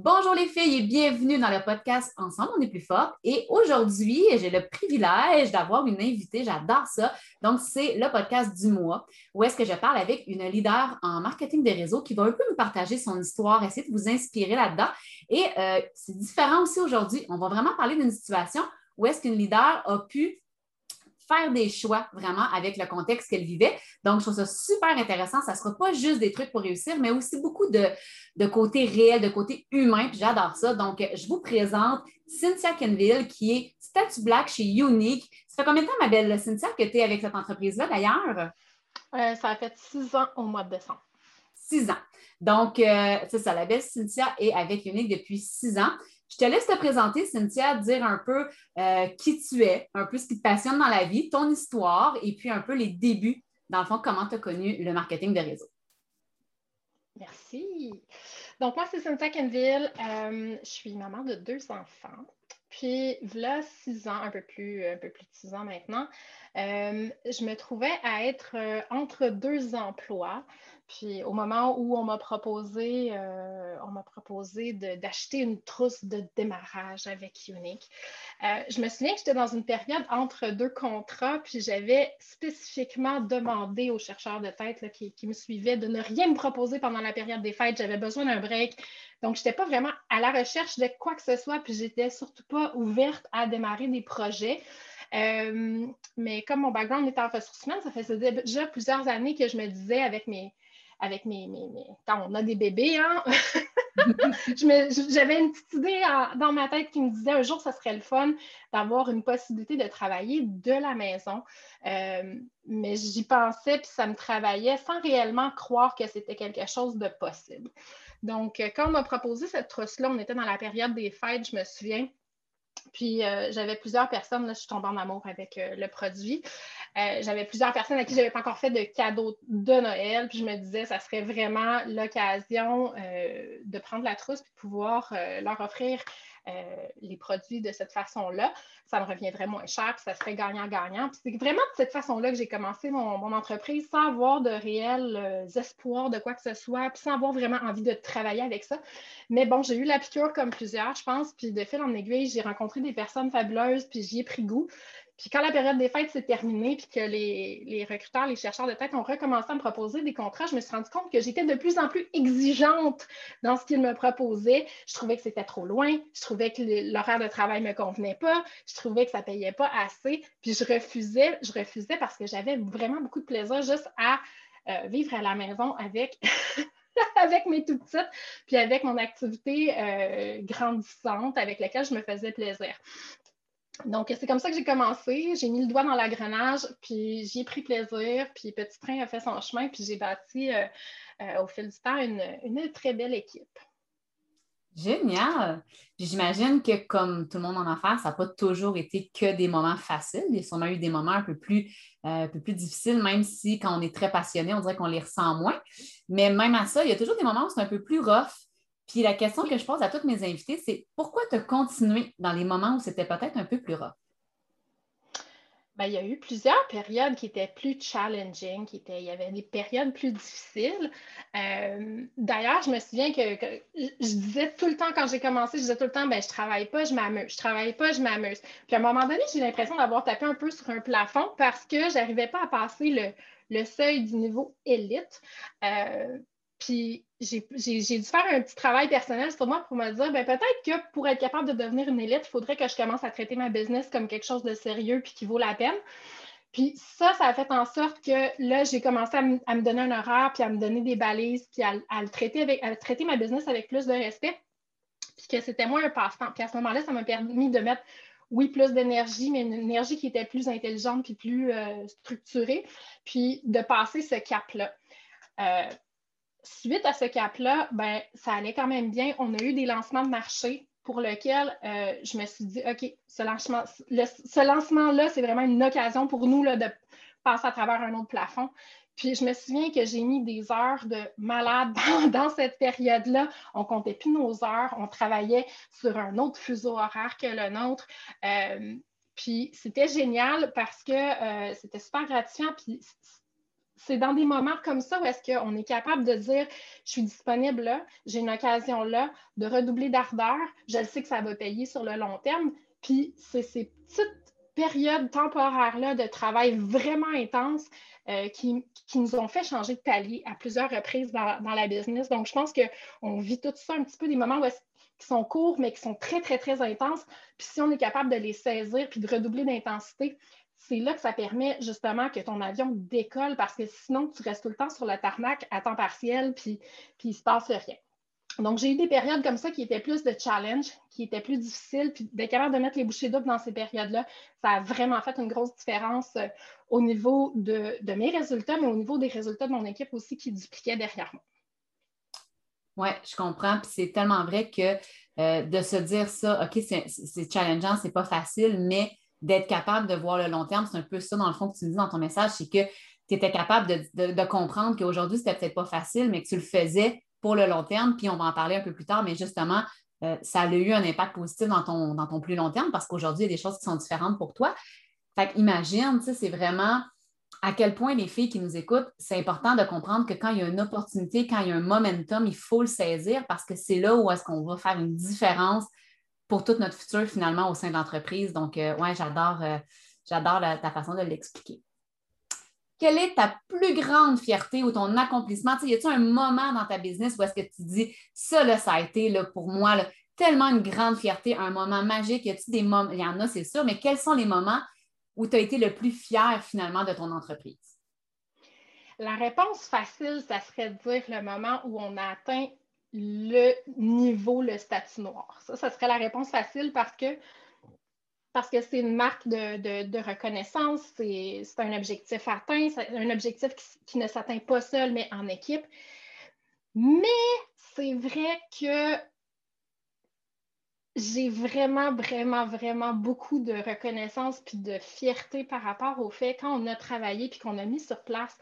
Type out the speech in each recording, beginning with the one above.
Bonjour les filles et bienvenue dans le podcast Ensemble, on est plus fort. Et aujourd'hui, j'ai le privilège d'avoir une invitée, j'adore ça. Donc, c'est le podcast du mois où est-ce que je parle avec une leader en marketing des réseaux qui va un peu nous partager son histoire, essayer de vous inspirer là-dedans. Et euh, c'est différent aussi aujourd'hui. On va vraiment parler d'une situation où est-ce qu'une leader a pu faire des choix vraiment avec le contexte qu'elle vivait. Donc, je trouve ça super intéressant. Ça ne sera pas juste des trucs pour réussir, mais aussi beaucoup de, de côté réel, de côté humain. Puis j'adore ça. Donc, je vous présente Cynthia Kenville, qui est statut black chez Unique. Ça fait combien de temps, ma belle Cynthia, que tu es avec cette entreprise-là d'ailleurs? Euh, ça a fait six ans au mois de décembre. Six ans. Donc, euh, c'est ça, la belle Cynthia est avec Unique depuis six ans. Je te laisse te présenter, Cynthia, dire un peu euh, qui tu es, un peu ce qui te passionne dans la vie, ton histoire et puis un peu les débuts, dans le fond, comment tu as connu le marketing de réseau. Merci. Donc, moi, c'est Cynthia Kenville. Euh, je suis maman de deux enfants. Puis, voilà six ans, un peu plus, un peu plus de six ans maintenant, je me trouvais à être entre deux emplois. Puis au moment où on m'a proposé, euh, on m'a proposé d'acheter une trousse de démarrage avec Unique, euh, je me souviens que j'étais dans une période entre deux contrats, puis j'avais spécifiquement demandé aux chercheurs de tête qui, me suivaient de ne rien me proposer pendant la période des fêtes. J'avais besoin d'un break. Donc, je n'étais pas vraiment à la recherche de quoi que ce soit, puis j'étais surtout pas ouverte à démarrer des projets. Euh, mais comme mon background était en ressources humaines, ça faisait déjà plusieurs années que je me disais avec mes, avec mes, mes, Quand on a des bébés, hein? j'avais une petite idée dans ma tête qui me disait un jour, ça serait le fun d'avoir une possibilité de travailler de la maison. Euh, mais j'y pensais, puis ça me travaillait sans réellement croire que c'était quelque chose de possible. Donc, euh, quand on m'a proposé cette trousse-là, on était dans la période des fêtes, je me souviens. Puis euh, j'avais plusieurs personnes, là, je suis tombée en amour avec le produit. Euh, j'avais plusieurs personnes à qui je n'avais pas encore fait de cadeaux de Noël, puis je me disais, ça serait vraiment l'occasion euh, de prendre la trousse et pouvoir euh, leur offrir les produits de cette façon-là. Ça me reviendrait moins cher, puis ça serait gagnant-gagnant. C'est vraiment de cette façon-là que j'ai commencé mon, entreprise sans avoir de réels espoirs de quoi que ce soit, puis sans avoir vraiment envie de travailler avec ça. Mais bon, j'ai eu la piqûre comme plusieurs, je pense, puis de fil en aiguille, j'ai rencontré des personnes fabuleuses, puis j'y ai pris goût. Puis quand la période des fêtes s'est terminée, puis que les, recruteurs, les chercheurs de tête ont recommencé à me proposer des contrats, je me suis rendu compte que j'étais de plus en plus exigeante dans ce qu'ils me proposaient. Je trouvais que c'était trop loin, je trouvais que l'horaire de travail ne me convenait pas, je trouvais que ça ne payait pas assez, puis je refusais, je refusais parce que j'avais vraiment beaucoup de plaisir juste à euh, vivre à la maison avec. mes tout petites, puis avec mon activité euh, grandissante avec laquelle je me faisais plaisir. Donc, c'est comme ça que j'ai commencé. J'ai mis le doigt dans l'agrenage, puis j'y ai pris plaisir, puis Petit Train a fait son chemin, puis j'ai bâti euh, euh, au fil du temps une, très belle équipe. Génial! J'imagine que comme tout le monde en affaires, ça n'a pas toujours été que des moments faciles. Il y a sûrement eu des moments plus, euh, un peu plus difficiles, même si quand on est très passionné, on dirait qu'on les ressent moins. Mais même à ça, il y a toujours des moments où c'est un peu plus rough. Puis la question que je pose à toutes mes invités, c'est pourquoi tu as continué dans les moments où c'était peut-être un peu plus rough? Ben, il y a eu plusieurs périodes qui étaient plus challenging, qui étaient, il y avait des périodes plus difficiles. Euh, d'ailleurs, je me souviens que, je disais tout le temps quand j'ai commencé, je disais tout le temps, ben, je travaille pas, je m'amuse, je travaille pas, je m'amuse. Puis à un moment donné, j'ai l'impression d'avoir tapé un peu sur un plafond parce que je n'arrivais pas à passer le, seuil du niveau élite. Euh, puis j'ai dû faire un petit travail personnel sur moi pour me dire, ben, peut-être que pour être capable de devenir une élite, il faudrait que je commence à traiter ma business comme quelque chose de sérieux puis qui vaut la peine. Puis ça, ça a fait en sorte que là, j'ai commencé à, me donner un horaire, puis à me donner des balises, puis à, le traiter avec, à traiter ma business avec plus de respect, puis que c'était moins un passe-temps. Puis à ce moment-là, ça m'a permis de mettre, oui, plus d'énergie, mais une énergie qui était plus intelligente puis plus euh, structurée, puis de passer ce cap-là. Euh, suite à ce cap-là, ben, ça allait quand même bien. On a eu des lancements de marché pour lesquels euh, je me suis dit, OK, ce lancement, ce lancement-là, c'est vraiment une occasion pour nous là, de passer à travers un autre plafond. Puis je me souviens que j'ai mis des heures de malade dans, cette période-là. On comptait plus nos heures, on travaillait sur un autre fuseau horaire que le nôtre. Euh, puis c'était génial parce que euh, c'était super gratifiant. Puis c'est dans des moments comme ça où est-ce qu'on est capable de dire je suis disponible là, j'ai une occasion là, de redoubler d'ardeur, je le sais que ça va payer sur le long terme. Puis c'est ces petites périodes temporaires-là de travail vraiment intenses euh, qui, nous ont fait changer de palier à plusieurs reprises dans, la business. Donc, je pense qu'on vit tout ça un petit peu des moments qui sont courts, mais qui sont très, très, très intenses. Puis si on est capable de les saisir puis de redoubler d'intensité, c'est là que ça permet justement que ton avion décolle parce que sinon, tu restes tout le temps sur le tarmac à temps partiel, puis, puis il ne se passe rien. Donc, j'ai eu des périodes comme ça qui étaient plus de challenge, qui étaient plus difficiles, puis d'être capable de mettre les bouchées doubles dans ces périodes-là, ça a vraiment fait une grosse différence euh, au niveau de, mes résultats, mais au niveau des résultats de mon équipe aussi qui dupliquaient derrière moi. Oui, je comprends. Puis c'est tellement vrai que euh, de se dire ça, OK, c'est challengeant, c'est pas facile, mais d'être capable de voir le long terme, c'est un peu ça, dans le fond, que tu me dis dans ton message, c'est que tu étais capable de, de comprendre qu'aujourd'hui, c'était peut-être pas facile, mais que tu le faisais pour le long terme, puis on va en parler un peu plus tard, mais justement, euh, ça a eu un impact positif dans ton, plus long terme parce qu'aujourd'hui, il y a des choses qui sont différentes pour toi. Fait imagine, c'est vraiment à quel point les filles qui nous écoutent, c'est important de comprendre que quand il y a une opportunité, quand il y a un momentum, il faut le saisir parce que c'est là où est-ce qu'on va faire une différence pour toute notre futur finalement au sein de l'entreprise. Donc, euh, ouais, j'adore, euh, j'adore ta façon de l'expliquer quelle est ta plus grande fierté ou ton accomplissement? y a-t-il un moment dans ta business où est-ce que tu dis ça, là, ça a été là, pour moi tellement une grande fierté, un moment magique? Y a-t-il des moments? Il y en a, c'est sûr, mais quels sont les moments où tu as été le plus fier finalement de ton entreprise? La réponse facile, ça serait de dire le moment où on a atteint le niveau, le statut noir. Ça, ça serait la réponse facile parce que parce que c'est une marque de, reconnaissance, c'est un objectif atteint, c'est un objectif qui, ne s'atteint pas seul, mais en équipe. Mais c'est vrai que j'ai vraiment, vraiment, vraiment beaucoup de reconnaissance puis de fierté par rapport au fait quand on a travaillé puis qu'on a mis sur place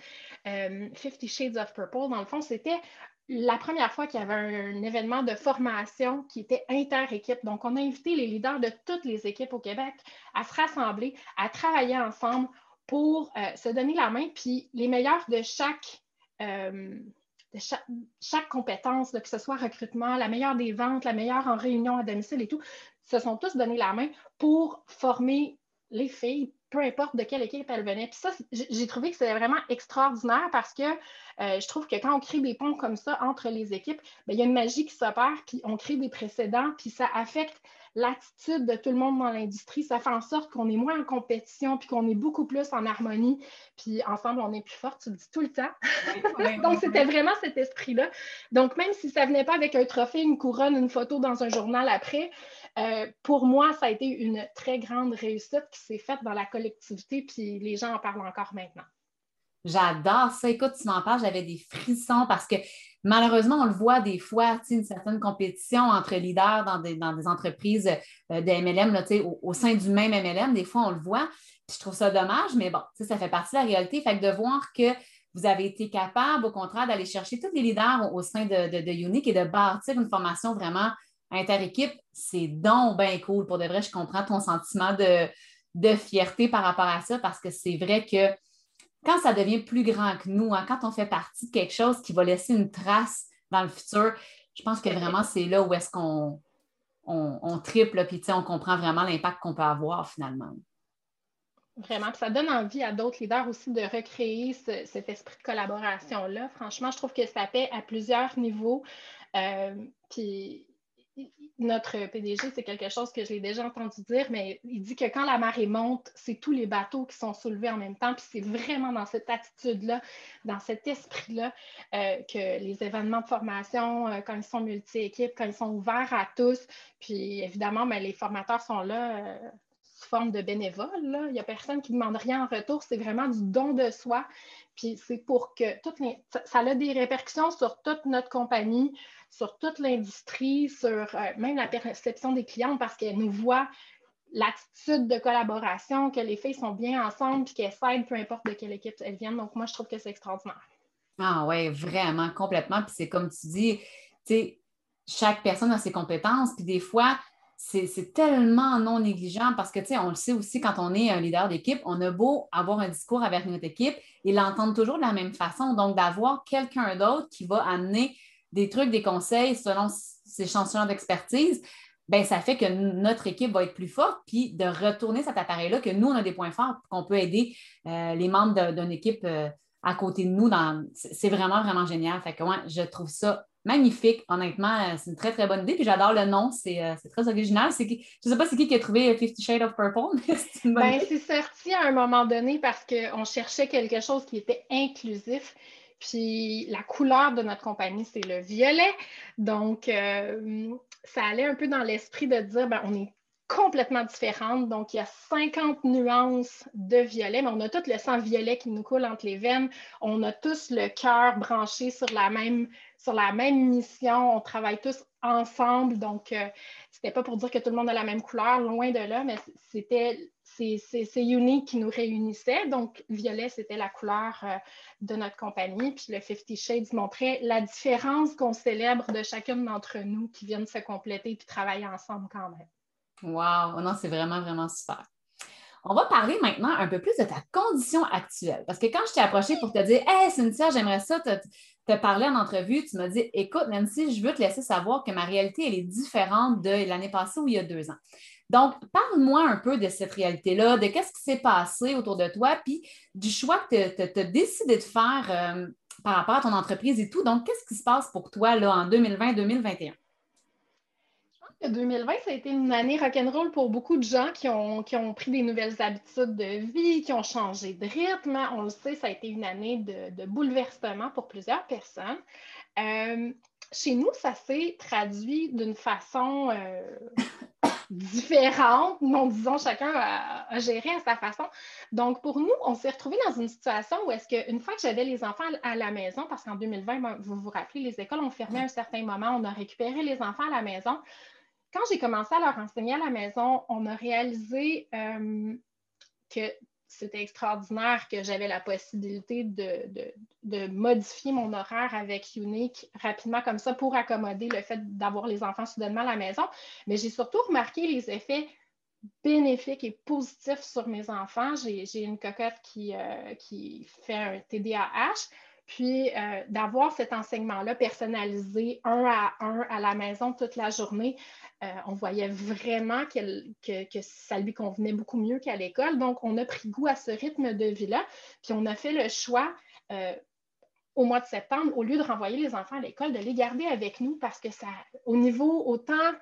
euh, Fifty Shades of Purple. Dans le fond, c'était la première fois qu'il y avait un, événement de formation qui était inter-équipe. Donc, on a invité les leaders de toutes les équipes au Québec à se rassembler, à travailler ensemble pour euh, se donner la main. Puis les meilleurs de chaque, euh, chaque, compétence, que ce soit recrutement, la meilleure des ventes, la meilleure en réunion à domicile et tout, se sont tous donné la main pour former les filles peu importe de quelle équipe elle venait. Puis ça, j'ai trouvé que c'était vraiment extraordinaire parce que euh, je trouve que quand on crée des ponts comme ça entre les équipes, ben, il y a une magie qui s'opère, puis on crée des précédents, puis ça affecte l'attitude de tout le monde dans l'industrie. Ça fait en sorte qu'on est moins en compétition, puis qu'on est beaucoup plus en harmonie, puis ensemble, on est plus fort, tu le dis tout le temps. Donc, c'était vraiment cet esprit-là. Donc, même si ça ne venait pas avec un trophée, une couronne, une photo dans un journal après, euh, pour moi, ça a été une très grande réussite qui s'est faite dans la collectivité, puis les gens en parlent encore maintenant. J'adore ça. Écoute, tu m'en parles, j'avais des frissons parce que malheureusement, on le voit des fois, une certaine compétition entre leaders dans des, entreprises euh, de MLM, au, au, sein du même MLM. Des fois, on le voit. je trouve ça dommage, mais bon, ça fait partie de la réalité. Fait que de voir que vous avez été capable, au contraire, d'aller chercher tous les leaders au, sein de Unique et de bâtir une formation vraiment inter-équipe, c'est donc bien cool. Pour de vrai, je comprends ton sentiment de, de fierté par rapport à ça parce que c'est vrai que quand ça devient plus grand que nous, hein, quand on fait partie de quelque chose qui va laisser une trace dans le futur, je pense que vraiment c'est là où est-ce qu'on on, triple, puis on comprend vraiment l'impact qu'on peut avoir finalement. Vraiment, ça donne envie à d'autres leaders aussi de recréer cet esprit de collaboration-là. Franchement, je trouve que ça fait à plusieurs niveaux. Euh, puis notre PDG, c'est quelque chose que j'ai déjà entendu dire, mais il dit que quand la marée monte, c'est tous les bateaux qui sont soulevés en même temps. Puis c'est vraiment dans cette attitude-là, dans cet esprit-là, euh, que les événements de formation, euh, quand ils sont multi-équipes, quand ils sont ouverts à tous, puis évidemment, ben, les formateurs sont là. Euh, forme de bénévoles. Il n'y a personne qui ne demande rien en retour. C'est vraiment du don de soi. Puis c'est pour que toutes les... ça a des répercussions sur toute notre compagnie, sur toute l'industrie, sur euh, même la perception des clients parce qu'elles nous voient l'attitude de collaboration, que les filles sont bien ensemble puis qu'elles s'aident peu importe de quelle équipe elles viennent. Donc, moi, je trouve que c'est extraordinaire. Ah oui, vraiment, complètement. Puis c'est comme tu dis, tu sais, chaque personne a ses compétences. Puis des fois, c'est tellement non négligeant parce que, tu sais, on le sait aussi quand on est un leader d'équipe, on a beau avoir un discours avec notre équipe et l'entendre toujours de la même façon. Donc, d'avoir quelqu'un d'autre qui va amener des trucs, des conseils selon ses chansons d'expertise, ben ça fait que notre équipe va être plus forte, puis de retourner cet appareil-là, que nous, on a des points forts, qu'on peut aider euh, les membres d'une équipe euh, à côté de nous. C'est vraiment, vraiment génial. Fait que moi, je trouve ça magnifique. Honnêtement, euh, c'est une très, très bonne idée. Puis j'adore le nom. C'est très original. Je ne sais pas c'est qui qui a trouvé Fifty Shades of Purple. c'est ben, sorti à un moment donné parce qu'on cherchait quelque chose qui était inclusif. Puis la couleur de notre compagnie, c'est le violet. Donc, ça allait un peu dans l'esprit de dire, ben, on est complètement différentes. Donc, il y a 50 nuances de violet, mais on a tout le sang violet qui nous coule entre les veines. On a tous le cœur branché sur la même, mission. On travaille tous ensemble. Donc, euh, c'était pas pour dire que tout le monde a la même couleur, loin de là, mais c'était c'est unique qui nous réunissait. Donc, violet, c'était la couleur euh, de notre compagnie. Puis le Fifty Shades montrait la différence qu'on célèbre de chacune d'entre nous qui viennent se compléter et travailler ensemble quand même. Wow! Non, c'est vraiment, vraiment super. On va parler maintenant un peu plus de ta condition actuelle. Parce que quand je t'ai approché pour te dire Hey, Cynthia, j'aimerais ça te, te, parler en entrevue, tu m'as dit Écoute, Nancy, je veux te laisser savoir que ma réalité, elle est différente de l'année passée ou il y a deux ans. Donc, parle-moi un peu de cette réalité-là, de qu'est-ce qui s'est passé autour de toi, puis du choix que tu as décidé de faire euh, par rapport à ton entreprise et tout. Donc, qu'est-ce qui se passe pour toi là, en 2020-2021? 2020, ça a été une année rock'n'roll pour beaucoup de gens qui ont, qui ont pris des nouvelles habitudes de vie, qui ont changé de rythme. On le sait, ça a été une année de, bouleversement pour plusieurs personnes. Euh, chez nous, ça s'est traduit d'une façon euh, différentes, non, disons, chacun a, géré à sa façon. Donc, pour nous, on s'est retrouvés dans une situation où est-ce qu'une fois que j'avais les enfants à la maison, parce qu'en 2020, ben, vous vous rappelez, les écoles ont fermé à un certain moment, on a récupéré les enfants à la maison. Quand j'ai commencé à leur enseigner à la maison, on a réalisé euh, que c'était extraordinaire que j'avais la possibilité de, modifier mon horaire avec Unique rapidement comme ça pour accommoder le fait d'avoir les enfants soudainement à la maison. Mais j'ai surtout remarqué les effets bénéfiques et positifs sur mes enfants. J'ai une cocotte qui, euh, qui fait un TDAH. Puis euh, d'avoir cet enseignement-là personnalisé un à un à la maison toute la journée, euh, on voyait vraiment que, ça lui convenait beaucoup mieux qu'à l'école. Donc, on a pris goût à ce rythme de vie-là. Puis on a fait le choix euh, au mois de septembre, au lieu de renvoyer les enfants à l'école, de les garder avec nous parce que ça, au niveau autant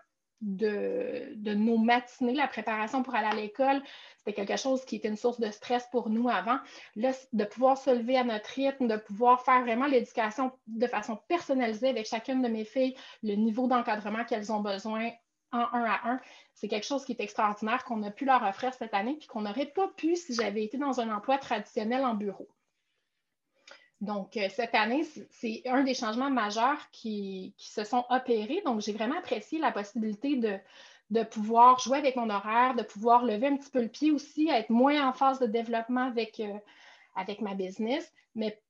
de, nos matinées, la préparation pour aller à l'école, c'était quelque chose qui était une source de stress pour nous avant. Là, de pouvoir se lever à notre rythme, de pouvoir faire vraiment l'éducation de façon personnalisée avec chacune de mes filles, le niveau d'encadrement qu'elles ont besoin en un à un, c'est quelque chose qui est extraordinaire qu'on a pu leur offrir cette année puis qu'on n'aurait pas pu si j'avais été dans un emploi traditionnel en bureau. Donc, euh, cette année, c'est un des changements majeurs qui, se sont opérés. Donc, j'ai vraiment apprécié la possibilité de, pouvoir jouer avec mon horaire, de pouvoir lever un petit peu le pied aussi, être moins en phase de développement avec, euh, ma business, mais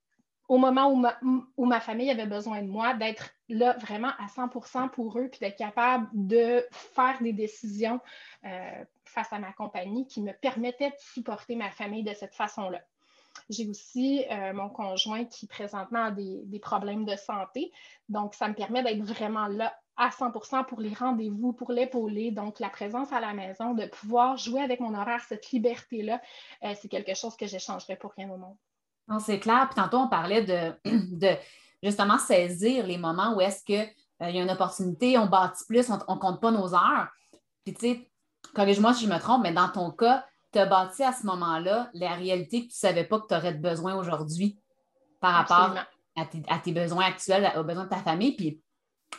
au moment où ma, où ma, famille avait besoin de moi, d'être là vraiment à 100% pour eux, puis d'être capable de faire des décisions euh, face à ma compagnie qui me permettaient de supporter ma famille de cette façon-là. J'ai aussi euh, mon conjoint qui présentement a des, problèmes de santé. Donc, ça me permet d'être vraiment là à 100% pour les rendez-vous, pour l'épauler. Donc, la présence à la maison, de pouvoir jouer avec mon horaire, cette liberté-là, euh, c'est quelque chose que j'échangerais pour rien au monde. Non, c'est clair. Puis tantôt, on parlait de, justement saisir les moments où est-ce qu'il euh, y a une opportunité, on bâtit plus, on ne compte pas nos heures. Puis, tu sais, corrige-moi si je me trompe, mais dans ton cas, tu as bâti à ce moment-là la réalité que tu ne savais pas que tu aurais de besoin aujourd'hui par rapport à tes, besoins actuels, aux besoins de ta famille. Puis,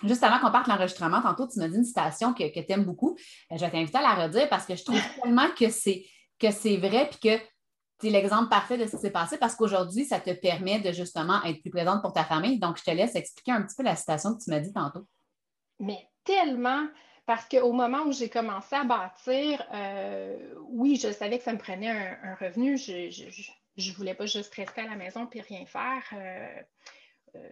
juste avant qu'on parte l'enregistrement, tantôt, tu m'as dit une citation que, que tu aimes beaucoup. Euh, je vais t'inviter à la redire parce que je trouve tellement que c'est, que c'est vrai puis que c'est l'exemple parfait de ce qui s'est passé parce qu'aujourd'hui, ça te permet de justement être plus présente pour ta famille. Donc, je te laisse expliquer un petit peu la citation que tu m'as dit tantôt. Mais tellement, parce qu'au moment où j'ai commencé à bâtir, euh, oui, je savais que ça me prenait un, revenu. Je ne voulais pas juste rester à la maison et rien faire. Euh, euh,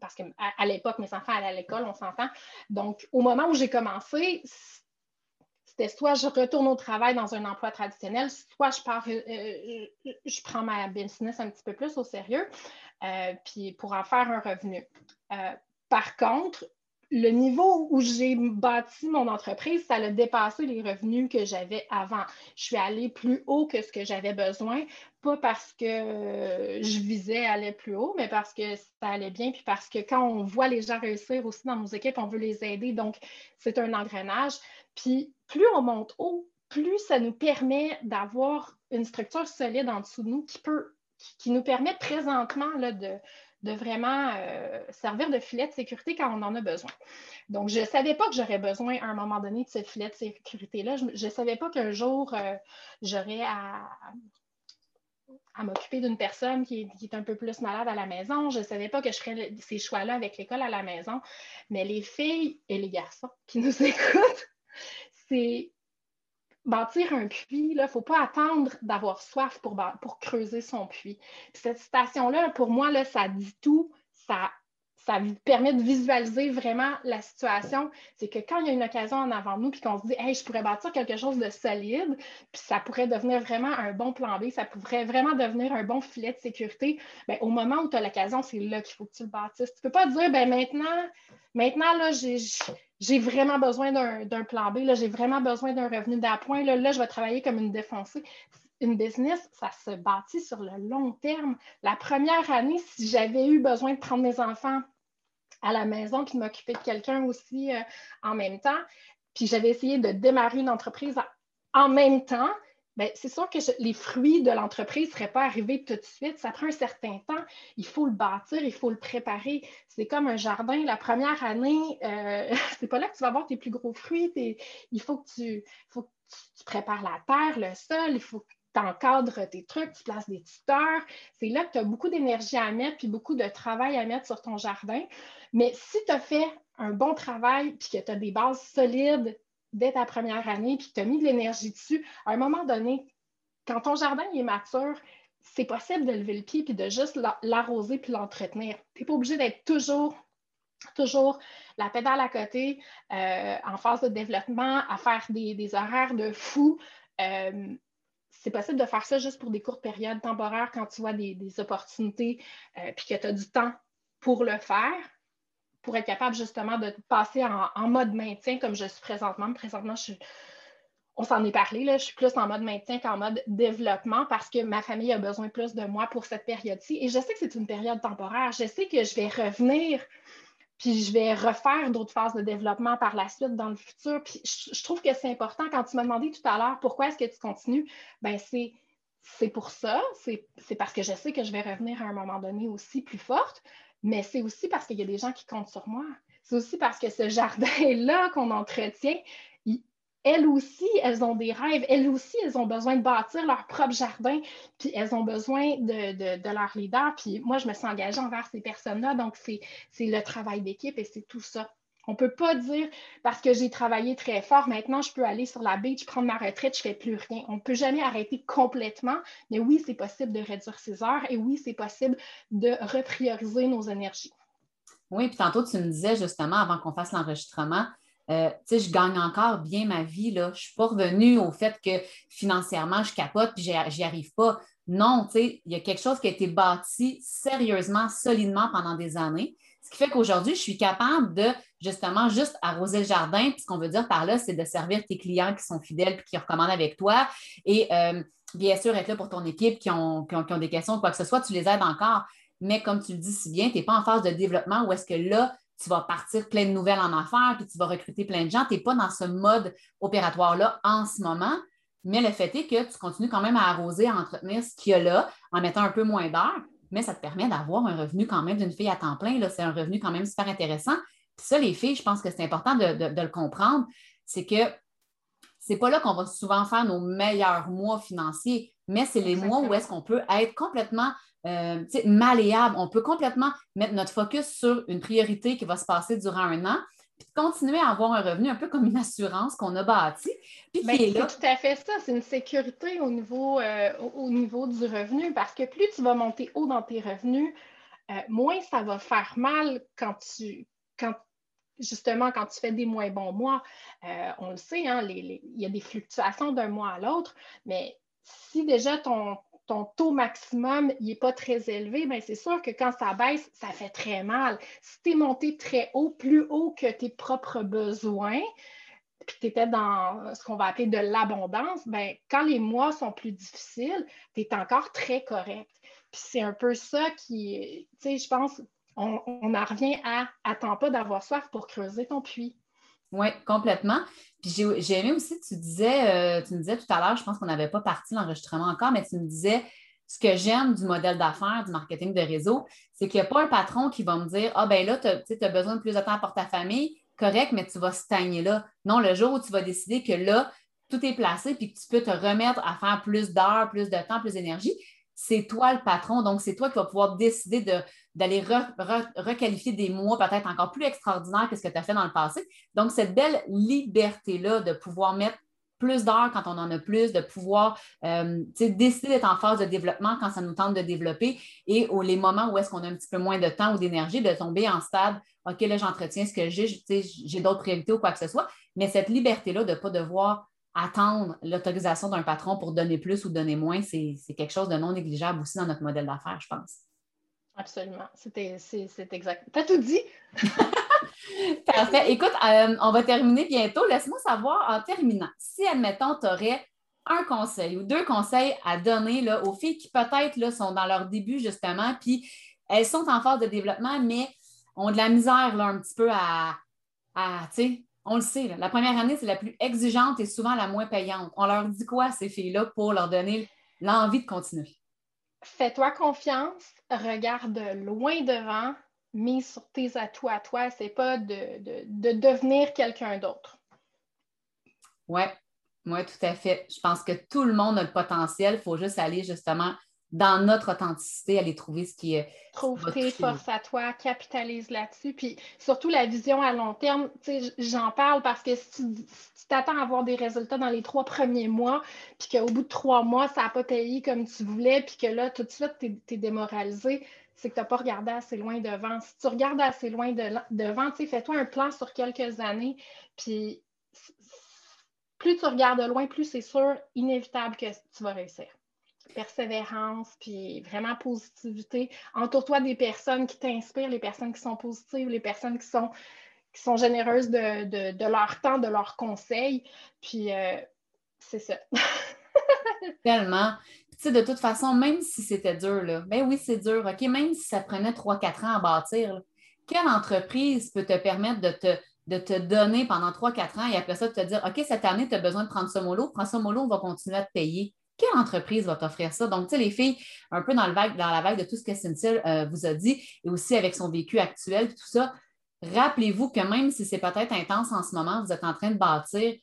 parce qu'à à, l'époque, mes enfants allaient à l'école, on s'entend. Donc, au moment où j'ai commencé, c'était soit je retourne au travail dans un emploi traditionnel, soit je pars, je prends ma business un petit peu plus au sérieux, puis pour en faire un revenu. par contre, le niveau où j'ai bâti mon entreprise, ça a dépassé les revenus que j'avais avant. Je suis allée plus haut que ce que j'avais besoin, pas parce que je visais aller plus haut, mais parce que ça allait bien, puis parce que quand on voit les gens réussir aussi dans nos équipes, on veut les aider. Donc, c'est un engrenage. Puis, plus on monte haut, plus ça nous permet d'avoir une structure solide en dessous de nous qui peut qui, nous permet présentement là, de, de vraiment euh, servir de filet de sécurité quand on en a besoin. Donc, je ne savais pas que j'aurais besoin à un moment donné de ce filet de sécurité-là. Je ne savais pas qu'un jour, euh, j'aurais à, à m'occuper d'une personne qui est, un peu plus malade à la maison. Je ne savais pas que je ferais ces choix-là avec l'école à la maison. Mais les filles et les garçons qui nous écoutent, c'est bâtir un puits, il ne faut pas attendre d'avoir soif pour, creuser son puits. cette citation-là, pour moi, là, ça dit tout. Ça, ça permet de visualiser vraiment la situation. C'est que quand il y a une occasion en avant de nous, puis qu'on se dit, hey, je pourrais bâtir quelque chose de solide, puis ça pourrait devenir vraiment un bon plan B, ça pourrait vraiment devenir un bon filet de sécurité, bien, au moment où tu as l'occasion, c'est là qu'il faut que tu le bâtisses. Tu ne peux pas dire, ben maintenant, maintenant, là, j'ai vraiment besoin d'un plan B, j'ai vraiment besoin d'un revenu d'appoint, là, là, je vais travailler comme une défoncée. Une business, ça se bâtit sur le long terme. La première année, si j'avais eu besoin de prendre mes enfants à la maison puis m'occuper de quelqu'un aussi euh, en même temps, puis j'avais essayé de démarrer une entreprise en même temps, Bien, c'est sûr que les fruits de l'entreprise ne seraient pas arrivés tout de suite. Ça prend un certain temps. Il faut le bâtir, il faut le préparer. C'est comme un jardin. La première année, euh, c'est pas là que tu vas avoir tes plus gros fruits. Il faut que, tu, prépares la terre, le sol, il faut tu encadres tes trucs, tu places des tuteurs. C'est là que tu as beaucoup d'énergie à mettre puis beaucoup de travail à mettre sur ton jardin. Mais si tu as fait un bon travail puis que tu as des bases solides dès ta première année, puis tu as mis de l'énergie dessus, à un moment donné, quand ton jardin est mature, c'est possible de lever le pied puis de juste l'arroser puis l'entretenir. Tu n'es pas obligé d'être toujours, toujours la pédale à côté, euh, en phase de développement, à faire des, horaires de fou. Euh, c'est possible de faire ça juste pour des courtes périodes temporaires quand tu vois des, opportunités euh, puis que tu as du temps pour le faire pour être capable justement de passer en, mode maintien comme je suis présentement. Présentement, on s'en est parlé, là, je suis plus en mode maintien qu'en mode développement parce que ma famille a besoin plus de moi pour cette période-ci. Et je sais que c'est une période temporaire. Je sais que je vais revenir puis je vais refaire d'autres phases de développement par la suite dans le futur. Puis je, trouve que c'est important. Quand tu m'as demandé tout à l'heure pourquoi est-ce que tu continues, ben c'est c'est pour ça, c'est parce que je sais que je vais revenir à un moment donné aussi plus forte, mais c'est aussi parce qu'il y a des gens qui comptent sur moi. C'est aussi parce que ce jardin-là qu'on entretient, elles aussi, elles ont des rêves. Elles aussi, elles ont besoin de bâtir leur propre jardin, puis elles ont besoin de, leur leader. Puis moi, je me suis engagée envers ces personnes-là. Donc, c'est le travail d'équipe et c'est tout ça. On ne peut pas dire parce que j'ai travaillé très fort, maintenant je peux aller sur la beach, prendre ma retraite, je ne fais plus rien. On ne peut jamais arrêter complètement, mais oui, c'est possible de réduire ses heures et oui, c'est possible de reprioriser nos énergies. Oui, puis tantôt, tu me disais justement avant qu'on fasse l'enregistrement, euh, tu sais, je gagne encore bien ma vie. Là. Je ne suis pas revenue au fait que financièrement, je capote et j'y arrive pas. Non, tu sais, il y a quelque chose qui a été bâti sérieusement, solidement pendant des années. Ce qui fait qu'aujourd'hui, je suis capable de justement juste arroser le jardin. Puis ce qu'on veut dire par là, c'est de servir tes clients qui sont fidèles et qui recommandent avec toi. Et euh, bien sûr, être là pour ton équipe qui ont, des questions, quoi que ce soit, tu les aides encore. Mais comme tu le dis si bien, tu n'es pas en phase de développement où est-ce que là, tu vas partir plein de nouvelles en affaires, puis tu vas recruter plein de gens. Tu n'es pas dans ce mode opératoire-là en ce moment. Mais le fait est que tu continues quand même à arroser, à entretenir ce qu'il y a là en mettant un peu moins d'heures mais ça te permet d'avoir un revenu quand même d'une fille à temps plein. C'est un revenu quand même super intéressant. Puis ça, les filles, je pense que c'est important de, le comprendre, c'est que c'est pas là qu'on va souvent faire nos meilleurs mois financiers, mais c'est les mois où est-ce qu'on peut être complètement euh, malléable. On peut complètement mettre notre focus sur une priorité qui va se passer durant un an, puis continuer à avoir un revenu un peu comme une assurance qu'on a bâtie. Ben, c'est tout à fait ça. C'est une sécurité au niveau, euh, au niveau du revenu parce que plus tu vas monter haut dans tes revenus, euh, moins ça va faire mal quand tu, quand justement, quand tu fais des moins bons mois, on le sait, hein, il y a des fluctuations d'un mois à l'autre, mais si déjà ton, taux maximum n'est pas très élevé, bien c'est sûr que quand ça baisse, ça fait très mal. Si tu es monté très haut, plus haut que tes propres besoins, puis tu étais dans ce qu'on va appeler de l'abondance, bien, quand les mois sont plus difficiles, tu es encore très correct. Puis c'est un peu ça qui, tu sais, je pense, on, en revient à attends pas d'avoir soif pour creuser ton puits. Oui, complètement. Puis j'ai aimé aussi, tu disais, euh, tu me disais tout à l'heure, je pense qu'on n'avait pas parti l'enregistrement encore, mais tu me disais ce que j'aime du modèle d'affaires, du marketing de réseau, c'est qu'il n'y a pas un patron qui va me dire Ah ben là, tu as, besoin de plus de temps pour ta famille, correct, mais tu vas stagner là. Non, le jour où tu vas décider que là, tout est placé puis que tu peux te remettre à faire plus d'heures, plus de temps, plus d'énergie, c'est toi le patron. Donc, c'est toi qui vas pouvoir décider d'aller requalifier des mois peut-être encore plus extraordinaires que ce que tu as fait dans le passé. Donc, cette belle liberté-là de pouvoir mettre plus d'heures quand on en a plus, de pouvoir euh, décider d'être en phase de développement quand ça nous tente de développer et les moments où est-ce qu'on a un petit peu moins de temps ou d'énergie, de tomber en stade, OK, là, j'entretiens ce que j'ai, j'ai d'autres priorités ou quoi que ce soit. Mais cette liberté-là de ne pas devoir attendre l'autorisation d'un patron pour donner plus ou donner moins, c'est quelque chose de non négligeable aussi dans notre modèle d'affaires, je pense. Absolument. C'est exact. Tu as tout dit. Parfait. Écoute, euh, on va terminer bientôt. Laisse-moi savoir en terminant, si, admettons, tu aurais un conseil ou deux conseils à donner là, aux filles qui peut-être sont dans leur début, justement, puis elles sont en phase de développement, mais ont de la misère là, un petit peu à, à tu sais, on le sait, la première année, c'est la plus exigeante et souvent la moins payante. On leur dit quoi, ces filles-là, pour leur donner l'envie de continuer? Fais-toi confiance, regarde loin devant, mise sur tes atouts à toi, c'est pas de, devenir quelqu'un d'autre. Oui, oui, tout à fait. Je pense que tout le monde a le potentiel. Il faut juste aller justement dans notre authenticité, aller trouver ce qui est. Trouve tes forces à toi, capitalise là-dessus. Puis surtout la vision à long terme, j'en parle parce que si tu t'attends à avoir des résultats dans les trois premiers mois, puis qu'au bout de trois mois, ça n'a pas payé comme tu voulais, puis que là, tout de suite, tu es, démoralisé, c'est que tu n'as pas regardé assez loin devant. Si tu regardes assez loin de, devant, fais-toi un plan sur quelques années, puis plus tu regardes loin, plus c'est sûr, inévitable que tu vas réussir persévérance, puis vraiment positivité. Entoure-toi des personnes qui t'inspirent, les personnes qui sont positives, les personnes qui sont, qui sont généreuses de, leur temps, de leurs conseils. Puis euh, c'est ça. Tellement. Tu sais, de toute façon, même si c'était dur, là, ben oui, c'est dur, OK, même si ça prenait 3-4 ans à bâtir, quelle entreprise peut te permettre de te, de te donner pendant 3-4 ans et après ça, de te dire, OK, cette année, tu as besoin de prendre ce mollo, prends ce mollo, on va continuer à te payer quelle entreprise va t'offrir ça? Donc, tu sais, les filles, un peu dans, le vague, dans la vague de tout ce que Cynthia euh, vous a dit, et aussi avec son vécu actuel, tout ça, rappelez-vous que même si c'est peut-être intense en ce moment, vous êtes en train de bâtir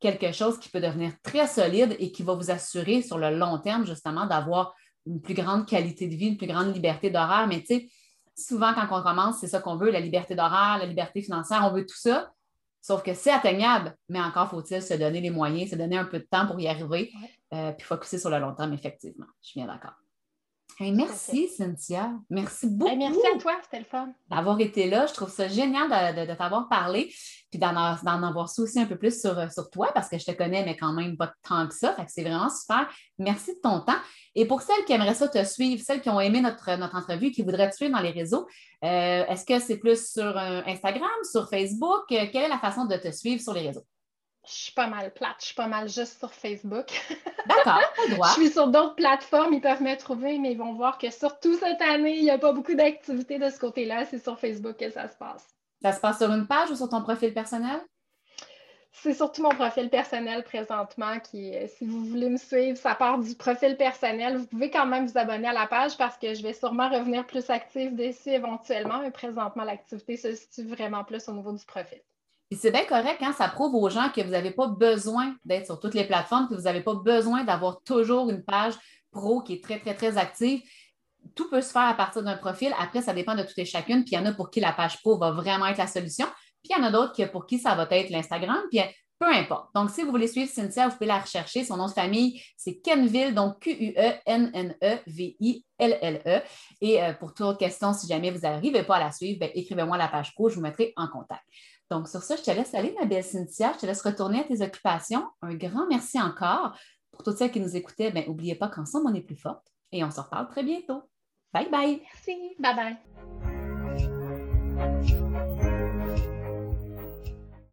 quelque chose qui peut devenir très solide et qui va vous assurer sur le long terme, justement, d'avoir une plus grande qualité de vie, une plus grande liberté d'horaire. Mais tu sais, souvent, quand on commence, c'est ça qu'on veut, la liberté d'horaire, la liberté financière, on veut tout ça. Sauf que c'est atteignable, mais encore faut-il se donner les moyens, se donner un peu de temps pour y arriver, euh, puis focuser sur le long terme, effectivement. Je suis bien d'accord merci, Cynthia. Merci beaucoup. merci à toi, c'était le fun. D'avoir été là. Je trouve ça génial de, t'avoir parlé, puis d'en avoir su aussi un peu plus sur, sur, toi, parce que je te connais, mais quand même pas tant que ça. c'est vraiment super. Merci de ton temps. Et pour celles qui aimeraient ça te suivre, celles qui ont aimé notre, notre entrevue, qui voudraient te suivre dans les réseaux, euh, est-ce que c'est plus sur euh, Instagram, sur Facebook? quelle est la façon de te suivre sur les réseaux? Je suis pas mal plate, je suis pas mal juste sur Facebook. D'accord, Je suis sur d'autres plateformes, ils peuvent me trouver, mais ils vont voir que surtout cette année, il n'y a pas beaucoup d'activités de ce côté-là. C'est sur Facebook que ça se passe. Ça se passe sur une page ou sur ton profil personnel? C'est surtout mon profil personnel présentement qui, si vous voulez me suivre, ça part du profil personnel. Vous pouvez quand même vous abonner à la page parce que je vais sûrement revenir plus active dessus éventuellement, mais présentement, l'activité se situe vraiment plus au niveau du profil c'est bien correct, hein? ça prouve aux gens que vous n'avez pas besoin d'être sur toutes les plateformes, que vous n'avez pas besoin d'avoir toujours une page pro qui est très, très, très active. Tout peut se faire à partir d'un profil. Après, ça dépend de toutes et chacune. Puis il y en a pour qui la page pro va vraiment être la solution. Puis il y en a d'autres pour qui ça va être l'Instagram. Puis peu importe. Donc, si vous voulez suivre Cynthia, vous pouvez la rechercher. Son nom de famille, c'est Kenville, donc Q-U-E-N-N-E-V-I-L-L-E. Et euh, pour toute question, si jamais vous n'arrivez pas à la suivre, ben, écrivez-moi la page pro, je vous mettrai en contact. Donc, sur ça, je te laisse aller, ma belle Cynthia. Je te laisse retourner à tes occupations. Un grand merci encore. Pour toutes celles qui nous écoutaient, n'oubliez ben, pas qu'ensemble, on est plus forte. Et on se reparle très bientôt. Bye bye. Merci. Bye bye.